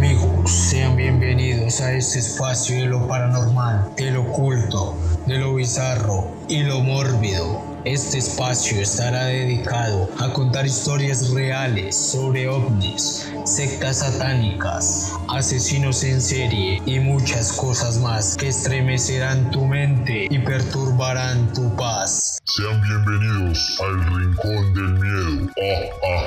Amigos, sean Bienvenidos a este espacio de lo paranormal, de lo oculto, de lo bizarro y lo mórbido. Este espacio estará dedicado a contar historias reales sobre ovnis, sectas satánicas, asesinos en serie y muchas cosas más que estremecerán tu mente y perturbarán tu paz. Sean bienvenidos al Rincón del Miedo. Oh, ah.